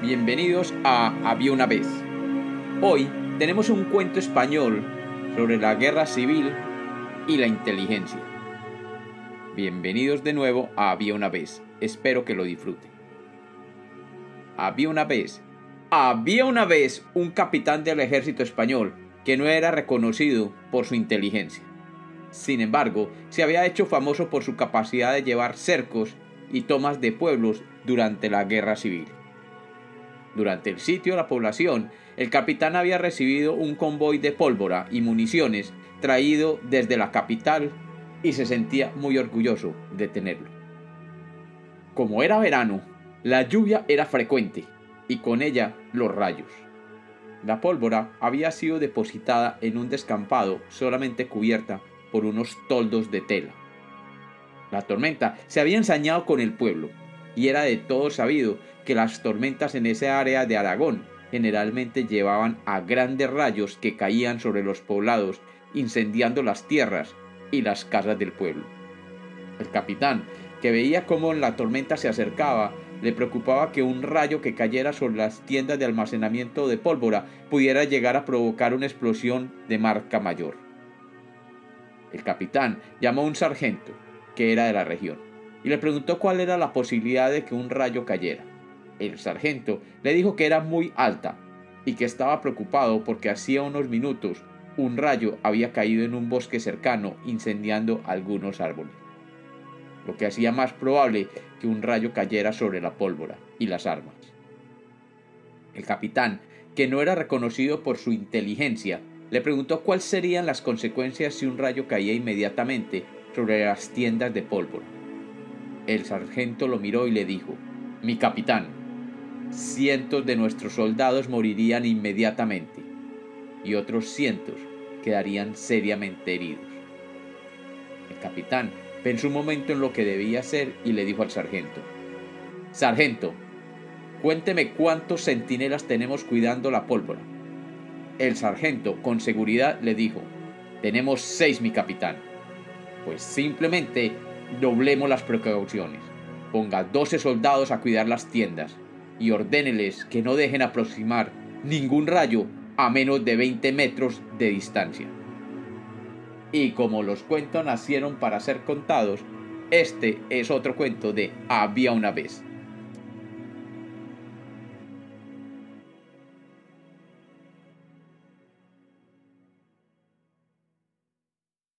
bienvenidos a Había una vez. Hoy tenemos un cuento español sobre la guerra civil y la inteligencia. Bienvenidos de nuevo a Había una vez, espero que lo disfruten. Había una vez, había una vez un capitán del ejército español que no era reconocido por su inteligencia. Sin embargo, se había hecho famoso por su capacidad de llevar cercos y tomas de pueblos durante la guerra civil. Durante el sitio de la población, el capitán había recibido un convoy de pólvora y municiones traído desde la capital y se sentía muy orgulloso de tenerlo. Como era verano, la lluvia era frecuente y con ella los rayos. La pólvora había sido depositada en un descampado solamente cubierta por unos toldos de tela. La tormenta se había ensañado con el pueblo, y era de todo sabido que las tormentas en esa área de Aragón generalmente llevaban a grandes rayos que caían sobre los poblados, incendiando las tierras y las casas del pueblo. El capitán, que veía cómo la tormenta se acercaba, le preocupaba que un rayo que cayera sobre las tiendas de almacenamiento de pólvora pudiera llegar a provocar una explosión de marca mayor. El capitán llamó a un sargento, que era de la región, y le preguntó cuál era la posibilidad de que un rayo cayera. El sargento le dijo que era muy alta y que estaba preocupado porque hacía unos minutos un rayo había caído en un bosque cercano incendiando algunos árboles, lo que hacía más probable que un rayo cayera sobre la pólvora y las armas. El capitán, que no era reconocido por su inteligencia, le preguntó cuáles serían las consecuencias si un rayo caía inmediatamente sobre las tiendas de pólvora. El sargento lo miró y le dijo, Mi capitán, cientos de nuestros soldados morirían inmediatamente y otros cientos quedarían seriamente heridos. El capitán pensó un momento en lo que debía hacer y le dijo al sargento, Sargento, cuénteme cuántos centinelas tenemos cuidando la pólvora. El sargento, con seguridad, le dijo, Tenemos seis, mi capitán. Pues simplemente doblemos las precauciones. Ponga 12 soldados a cuidar las tiendas y ordéneles que no dejen aproximar ningún rayo a menos de 20 metros de distancia. Y como los cuentos nacieron para ser contados, este es otro cuento de Había una vez.